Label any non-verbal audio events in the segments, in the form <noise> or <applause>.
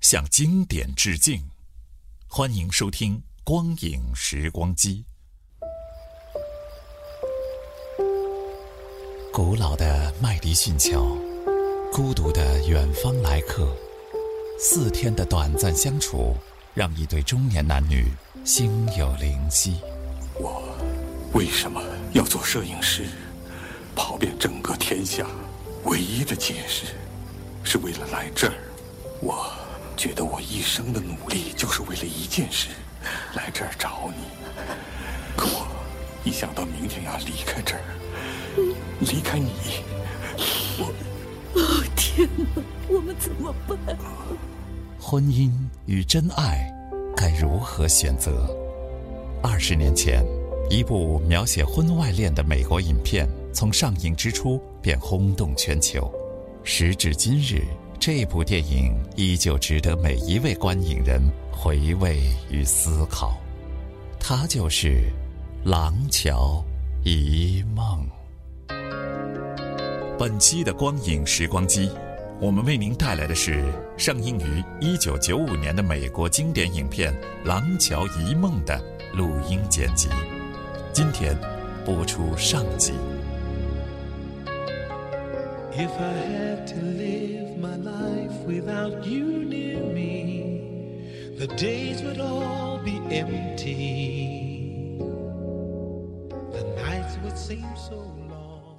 向经典致敬。欢迎收听《光影时光机》。古老的麦迪逊桥，孤独的远方来客，四天的短暂相处，让一对中年男女心有灵犀。我为什么要做摄影师？跑遍整个天下，唯一的解释是为了来这儿。我觉得我一生的努力就是为了一件事，来这儿找你。可我一想到明天要离开这儿，离开你，我哦天哪，我们怎么办？婚姻与真爱该如何选择？二十年前，一部描写婚外恋的美国影片，从上映之初便轰动全球。时至今日，这部电影依旧值得每一位观影人回味与思考。它就是《廊桥遗梦》。本期的光影时光机，我们为您带来的是上映于一九九五年的美国经典影片《廊桥遗梦》的录音剪辑。今天播出上集。If I had to live my life without you near me, the days would all be empty. The nights would seem so long.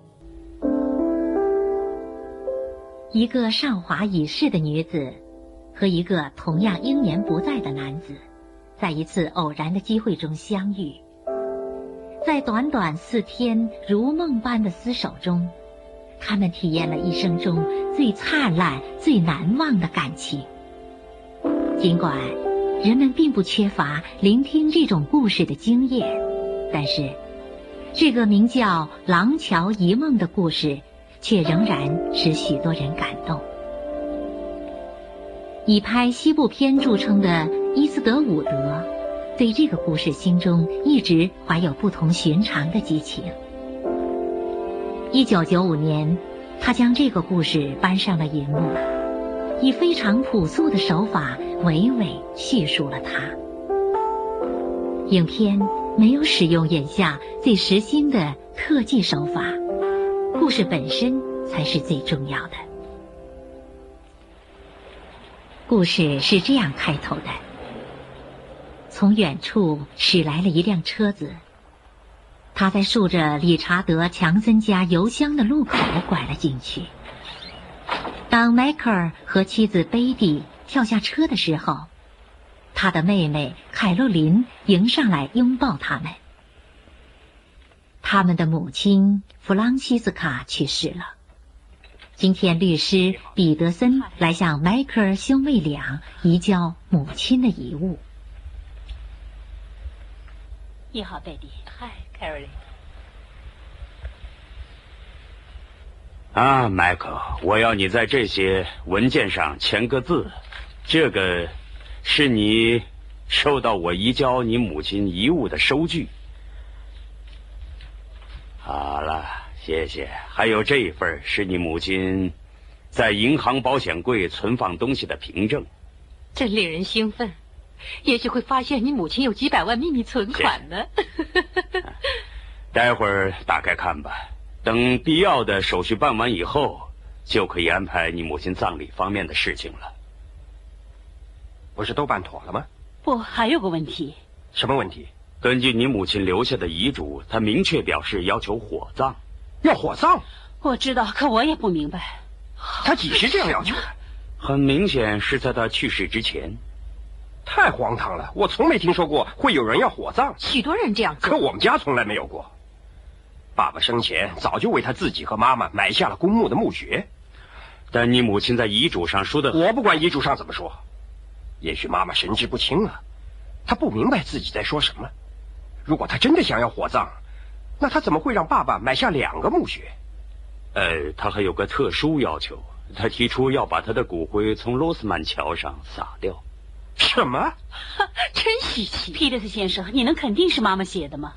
一个韶华已逝的女子和一个同样英年不在的男子，在一次偶然的机会中相遇，在短短四天如梦般的厮守中，他们体验了一生中最灿烂、最难忘的感情。尽管人们并不缺乏聆听这种故事的经验，但是这个名叫《廊桥遗梦》的故事。却仍然使许多人感动。以拍西部片著称的伊斯德伍德，对这个故事心中一直怀有不同寻常的激情。一九九五年，他将这个故事搬上了银幕，以非常朴素的手法娓娓叙述了它。影片没有使用眼下最时兴的特技手法。故事本身才是最重要的。故事是这样开头的：从远处驶来了一辆车子，他在竖着理查德·强森家邮箱的路口拐了进去。当迈克尔和妻子贝蒂跳下车的时候，他的妹妹凯洛琳迎上来拥抱他们。他们的母亲弗朗西斯卡去世了。今天，律师彼得森来向迈克尔兄妹俩移交母亲的遗物。你好，贝蒂。嗨，凯瑞琳。啊，迈克，我要你在这些文件上签个字。这个是你收到我移交你母亲遗物的收据。好了，谢谢。还有这一份是你母亲在银行保险柜存放东西的凭证。真令人兴奋，也许会发现你母亲有几百万秘密存款呢。<laughs> 待会儿打开看吧。等必要的手续办完以后，就可以安排你母亲葬礼方面的事情了。不是都办妥了吗？不，还有个问题。什么问题？根据你母亲留下的遗嘱，她明确表示要求火葬。要火葬？我知道，可我也不明白。他几时这样要求的？很明显是在他去世之前。太荒唐了！我从没听说过会有人要火葬。许多人这样做，可我们家从来没有过。爸爸生前早就为他自己和妈妈买下了公墓的墓穴。但你母亲在遗嘱上说的，我不管遗嘱上怎么说。也许妈妈神志不清了，她不明白自己在说什么。如果她真的想要火葬，那她怎么会让爸爸买下两个墓穴？呃，他还有个特殊要求，他提出要把他的骨灰从罗斯曼桥上撒掉。什么？<laughs> 真稀奇！皮特斯先生，你能肯定是妈妈写的吗？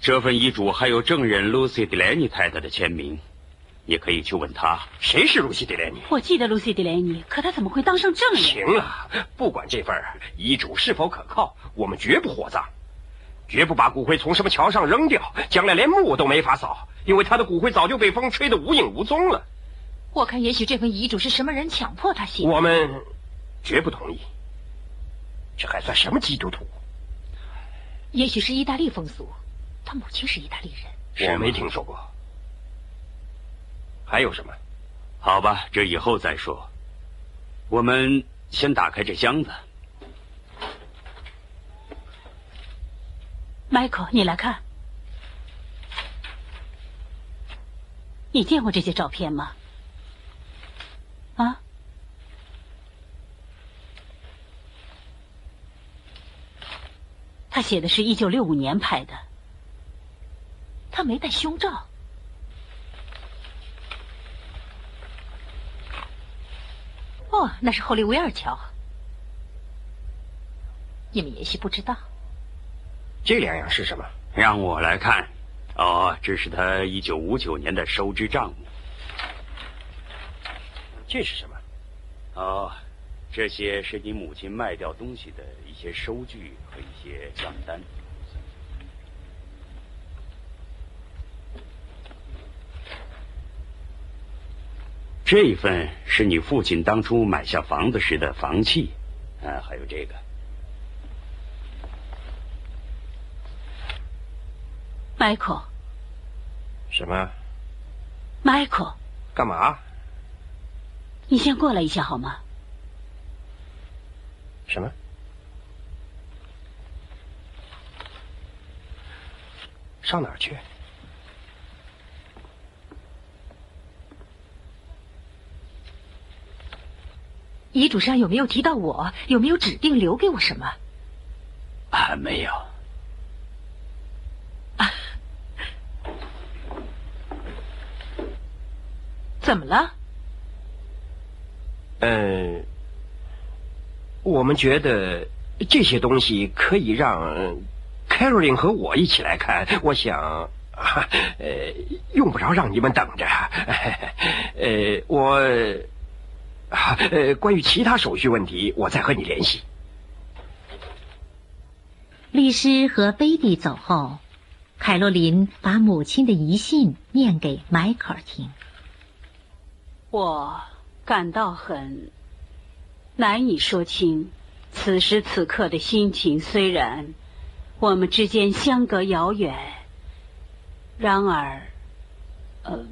这份遗嘱还有证人露西·迪莱尼太太的签名，你可以去问他。谁是露西·迪莱尼？我记得露西·迪莱尼，可他怎么会当上证人？行了，不管这份遗嘱是否可靠，我们绝不火葬，绝不把骨灰从什么桥上扔掉，将来连墓都没法扫。因为他的骨灰早就被风吹得无影无踪了。我看，也许这份遗嘱是什么人强迫他写的。我们绝不同意。这还算什么基督徒？也许是意大利风俗。他母亲是意大利人，我没听说过。还有什么？好吧，这以后再说。我们先打开这箱子。迈克，你来看。你见过这些照片吗？啊？他写的是一九六五年拍的，他没戴胸罩。哦，那是后利威尔桥。你们也许不知道，这两样是什么？让我来看。哦，这是他一九五九年的收支账目。这是什么？哦，这些是你母亲卖掉东西的一些收据和一些账单。这一份是你父亲当初买下房子时的房契，啊，还有这个。Michael，什么？Michael，干嘛？你先过来一下好吗？什么？上哪儿去？遗嘱上有没有提到我？有没有指定留给我什么？啊，没有。啊怎么了？嗯，我们觉得这些东西可以让 Carolyn 和我一起来看。<laughs> 我想，呃，用不着让你们等着。<laughs> 呃，我，呃，关于其他手续问题，我再和你联系。律师和贝蒂走后，凯洛琳把母亲的遗信念给迈克尔听。我感到很难以说清此时此刻的心情。虽然我们之间相隔遥远，然而，呃，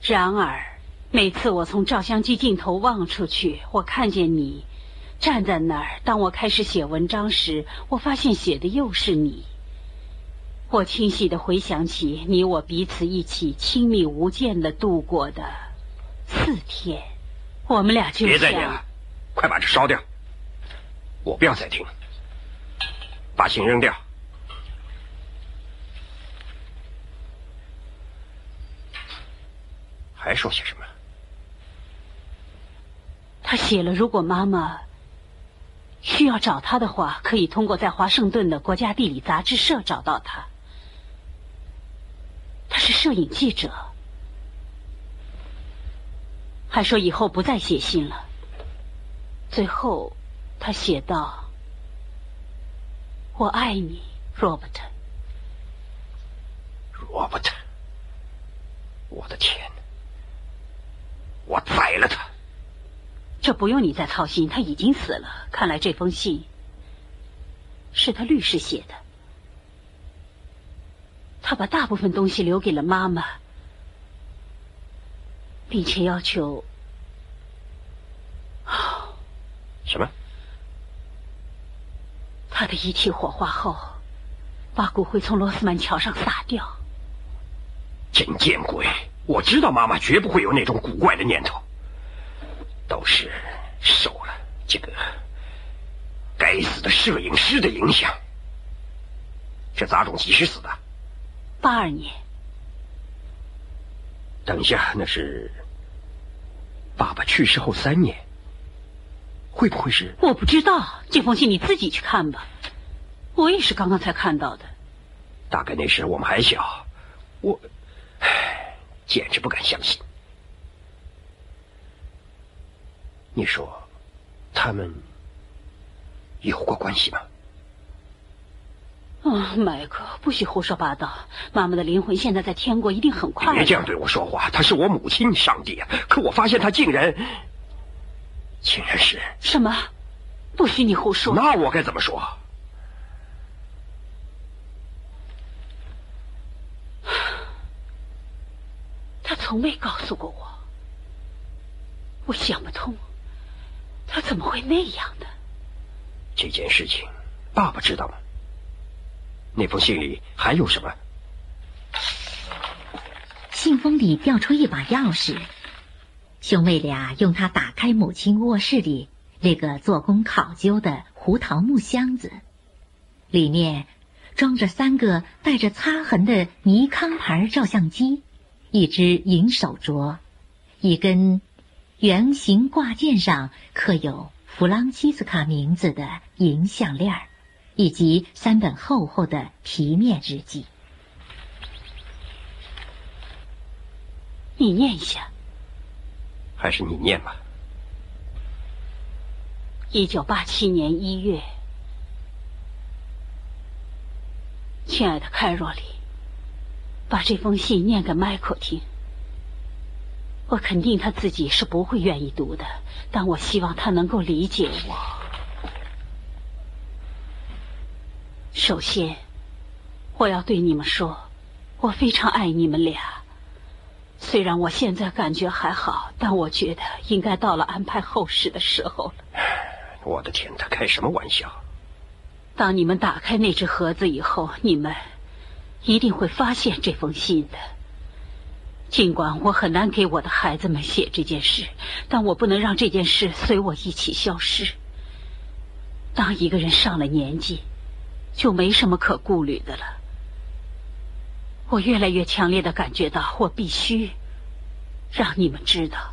然而，每次我从照相机镜头望出去，我看见你站在那儿。当我开始写文章时，我发现写的又是你。我清晰的回想起你我彼此一起亲密无间的度过的四天，我们俩就别再念了，快把这烧掉！我不要再听了，把信扔掉。还说些什么？他写了，如果妈妈需要找他的话，可以通过在华盛顿的国家地理杂志社找到他。他是摄影记者，还说以后不再写信了。最后，他写道：“我爱你，Robert。” Robert，我的天，我宰了他！这不用你再操心，他已经死了。看来这封信是他律师写的，他把大部分东西留给了妈妈，并且要求 <sighs> 什么？他的遗体火化后，把骨灰从罗斯曼桥上撒掉。真见鬼！我知道妈妈绝不会有那种古怪的念头，都是受了这个该死的摄影师的影响。这杂种几时死的？八二年。等一下，那是爸爸去世后三年。会不会是？我不知道，这封信你自己去看吧。我也是刚刚才看到的。大概那时我们还小，我，唉，简直不敢相信。你说，他们有过关系吗？啊，迈克，不许胡说八道！妈妈的灵魂现在在天国，一定很快乐。别这样对我说话，她是我母亲，上帝啊！可我发现她竟然……竟然是什么？不许你胡说！那我该怎么说？他从未告诉过我，我想不通，他怎么会那样的？这件事情，爸爸知道吗？那封信里还有什么？信封里掉出一把钥匙。兄妹俩用它打开母亲卧室里那个做工考究的胡桃木箱子，里面装着三个带着擦痕的尼康牌照相机，一只银手镯，一根圆形挂件上刻有弗朗西斯卡名字的银项链，以及三本厚厚的皮面日记。你念一下。还是你念吧。一九八七年一月，亲爱的凯若里，把这封信念给迈克听。我肯定他自己是不会愿意读的，但我希望他能够理解我。首先，我要对你们说，我非常爱你们俩。虽然我现在感觉还好，但我觉得应该到了安排后事的时候了。我的天，他开什么玩笑？当你们打开那只盒子以后，你们一定会发现这封信的。尽管我很难给我的孩子们写这件事，但我不能让这件事随我一起消失。当一个人上了年纪，就没什么可顾虑的了。我越来越强烈的感觉到，我必须让你们知道，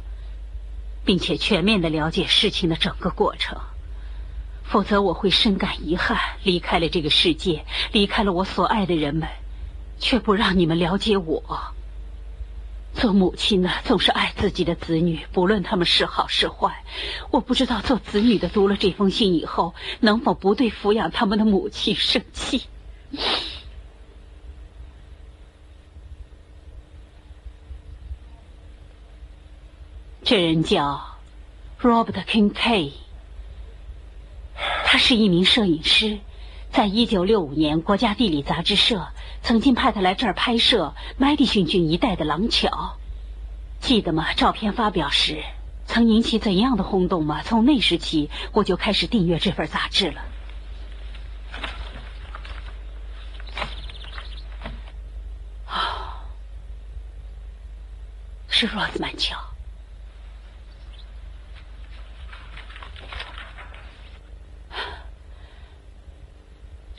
并且全面的了解事情的整个过程，否则我会深感遗憾，离开了这个世界，离开了我所爱的人们，却不让你们了解我。做母亲的总是爱自己的子女，不论他们是好是坏。我不知道做子女的读了这封信以后，能否不对抚养他们的母亲生气。这人叫 Robert Kincaid，他是一名摄影师，在一九六五年，国家地理杂志社曾经派他来这儿拍摄麦迪逊郡一带的廊桥，记得吗？照片发表时曾引起怎样的轰动吗？从那时起，我就开始订阅这份杂志了。啊，<sighs> 是罗斯曼桥。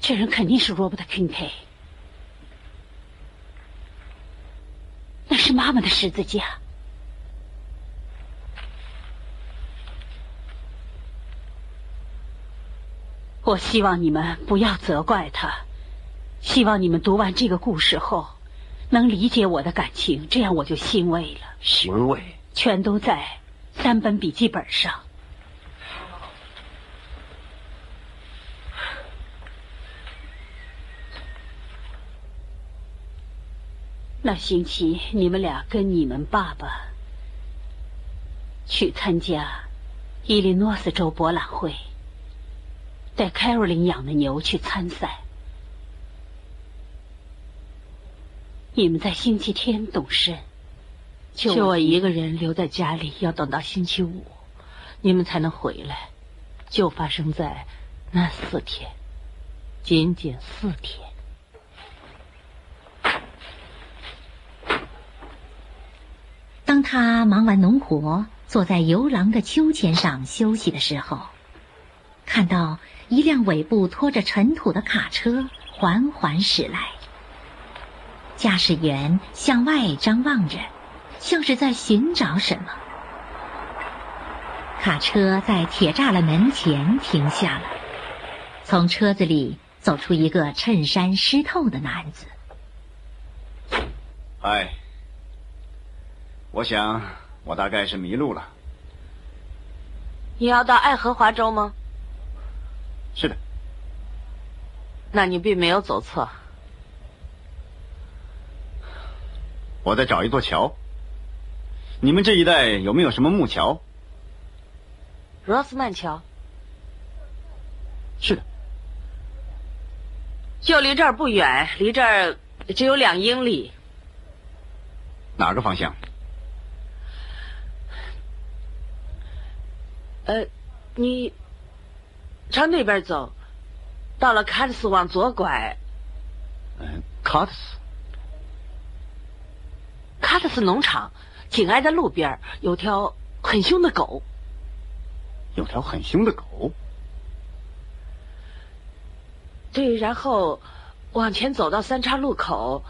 这人肯定是 Robert Kincaid，那是妈妈的十字架。我希望你们不要责怪他，希望你们读完这个故事后能理解我的感情，这样我就欣慰了。欣慰，全都在三本笔记本上。那星期，你们俩跟你们爸爸去参加伊利诺斯州博览会，带凯罗琳养的牛去参赛。你们在星期天动身，就我一个人留在家里，要等到星期五，你们才能回来。就发生在那四天，仅仅四天。他忙完农活，坐在游廊的秋千上休息的时候，看到一辆尾部拖着尘土的卡车缓缓驶来。驾驶员向外张望着，像是在寻找什么。卡车在铁栅栏门前停下了，从车子里走出一个衬衫湿透的男子。嗨，我想我大概是迷路了。你要到爱荷华州吗？是的。那你并没有走错。我在找一座桥。你们这一带有没有什么木桥？罗斯曼桥。是的。就离这儿不远，离这儿只有两英里。哪个方向？呃，你朝那边走，到了卡特斯往左拐。嗯，卡特斯。卡特斯农场紧挨在路边，有条很凶的狗。有条很凶的狗。对，然后往前走到三岔路口，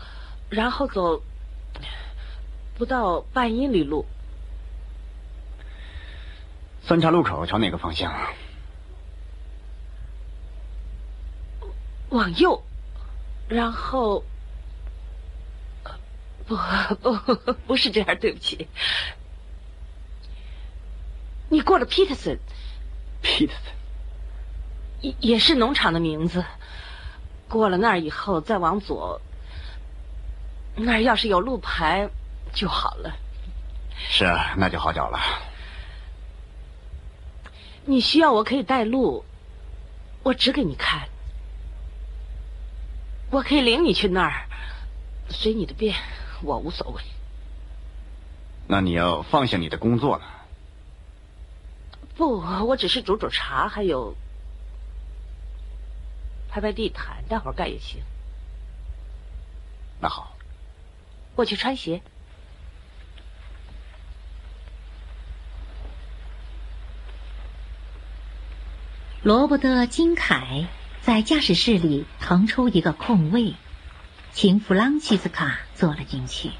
然后走不到半英里路。三岔路口朝哪个方向？往右，然后不不 <laughs> 不是这样，对不起。你过了 Peterson，Peterson 也也是农场的名字。过了那儿以后，再往左，那儿要是有路牌就好了。是啊，那就好找了。你需要我可以带路，我指给你看。我可以领你去那儿，随你的便，我无所谓。那你要放下你的工作了。不，我只是煮煮茶，还有拍拍地毯，待会儿干也行。那好，我去穿鞋。罗伯特·金凯在驾驶室里腾出一个空位，请弗朗西斯卡坐了进去。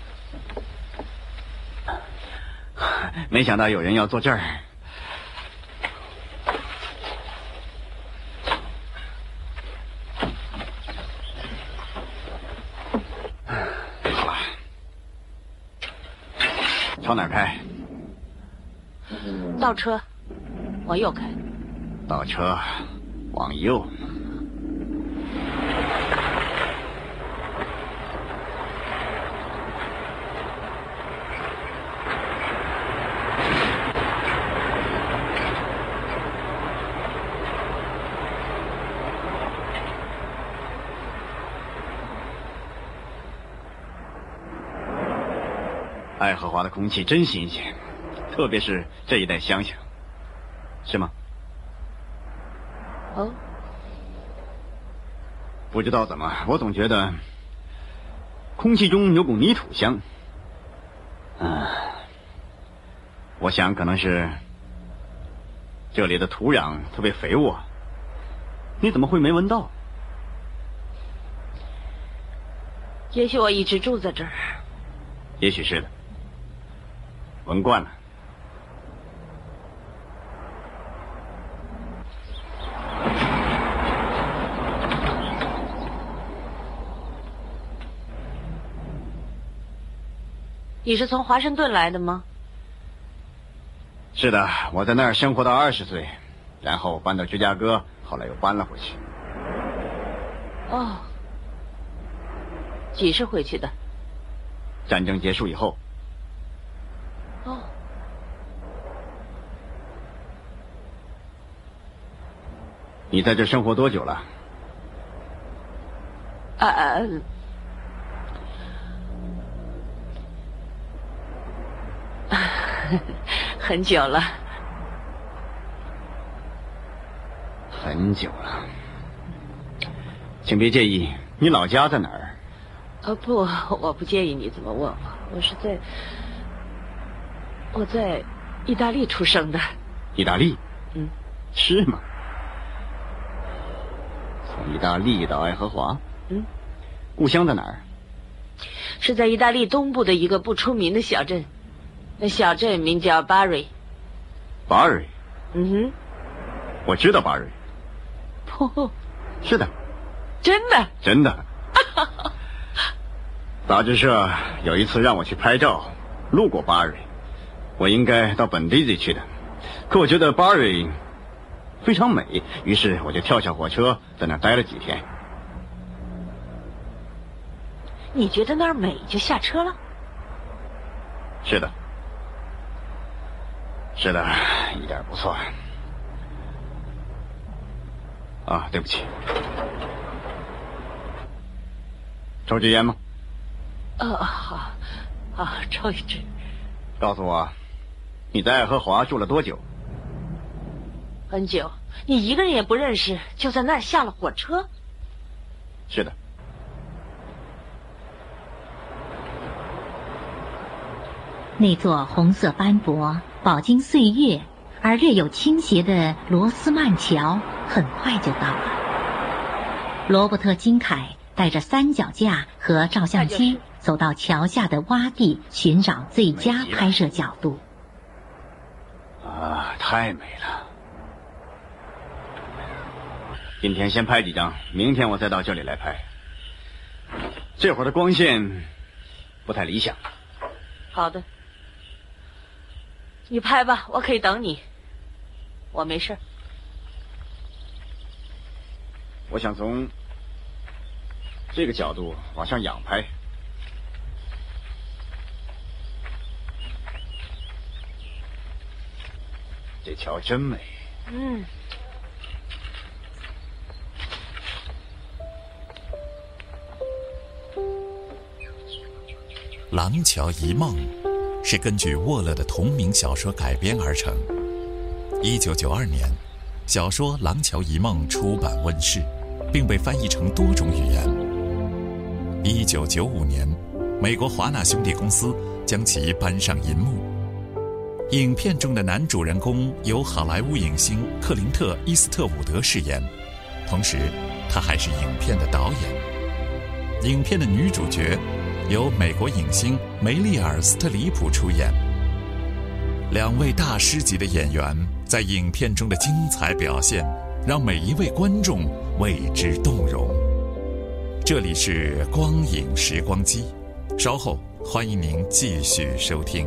没想到有人要坐这儿。好了，朝哪儿开？倒车，往右开。倒车，往右。爱荷华的空气真新鲜，特别是这一带乡下，是吗？哦，不知道怎么，我总觉得空气中有股泥土香。啊，我想可能是这里的土壤特别肥沃。你怎么会没闻到？也许我一直住在这儿。也许是的，闻惯了。你是从华盛顿来的吗？是的，我在那儿生活到二十岁，然后搬到芝加哥，后来又搬了回去。哦，几时回去的？战争结束以后。哦，你在这生活多久了？啊，<laughs> 很久了，很久了。请别介意，你老家在哪儿？呃，不，我不介意你怎么问我。我是在我在意大利出生的。意大利？嗯，是吗？从意大利到爱荷华？嗯，故乡在哪儿？是在意大利东部的一个不出名的小镇。那小镇名叫巴瑞。巴瑞？嗯哼，我知道巴瑞。哦，是的。真的？真的。杂志社有一次让我去拍照，路过巴瑞，我应该到本地里去的，可我觉得巴瑞非常美，于是我就跳下火车，在那儿待了几天。你觉得那儿美，就下车了？是的，是的，一点不错。啊，对不起，抽支烟吗？哦，好，好，抽一支。告诉我，你在爱荷华住了多久？很久。你一个人也不认识，就在那儿下了火车？是的。那座红色斑驳、饱经岁月而略有倾斜的罗斯曼桥很快就到了。罗伯特·金凯带着三脚架和照相机走到桥下的洼地，寻找最佳拍摄角度。啊，太美了！今天先拍几张，明天我再到这里来拍。这会儿的光线不太理想。好的。你拍吧，我可以等你。我没事。我想从这个角度往上仰拍。这桥真美。嗯。《廊桥遗梦》是根据沃勒的同名小说改编而成。一九九二年，小说《廊桥遗梦》出版问世，并被翻译成多种语言。一九九五年，美国华纳兄弟公司将其搬上银幕。影片中的男主人公由好莱坞影星克林特·伊斯特伍德饰演，同时他还是影片的导演。影片的女主角。由美国影星梅丽尔·斯特里普出演，两位大师级的演员在影片中的精彩表现，让每一位观众为之动容。这里是光影时光机，稍后欢迎您继续收听。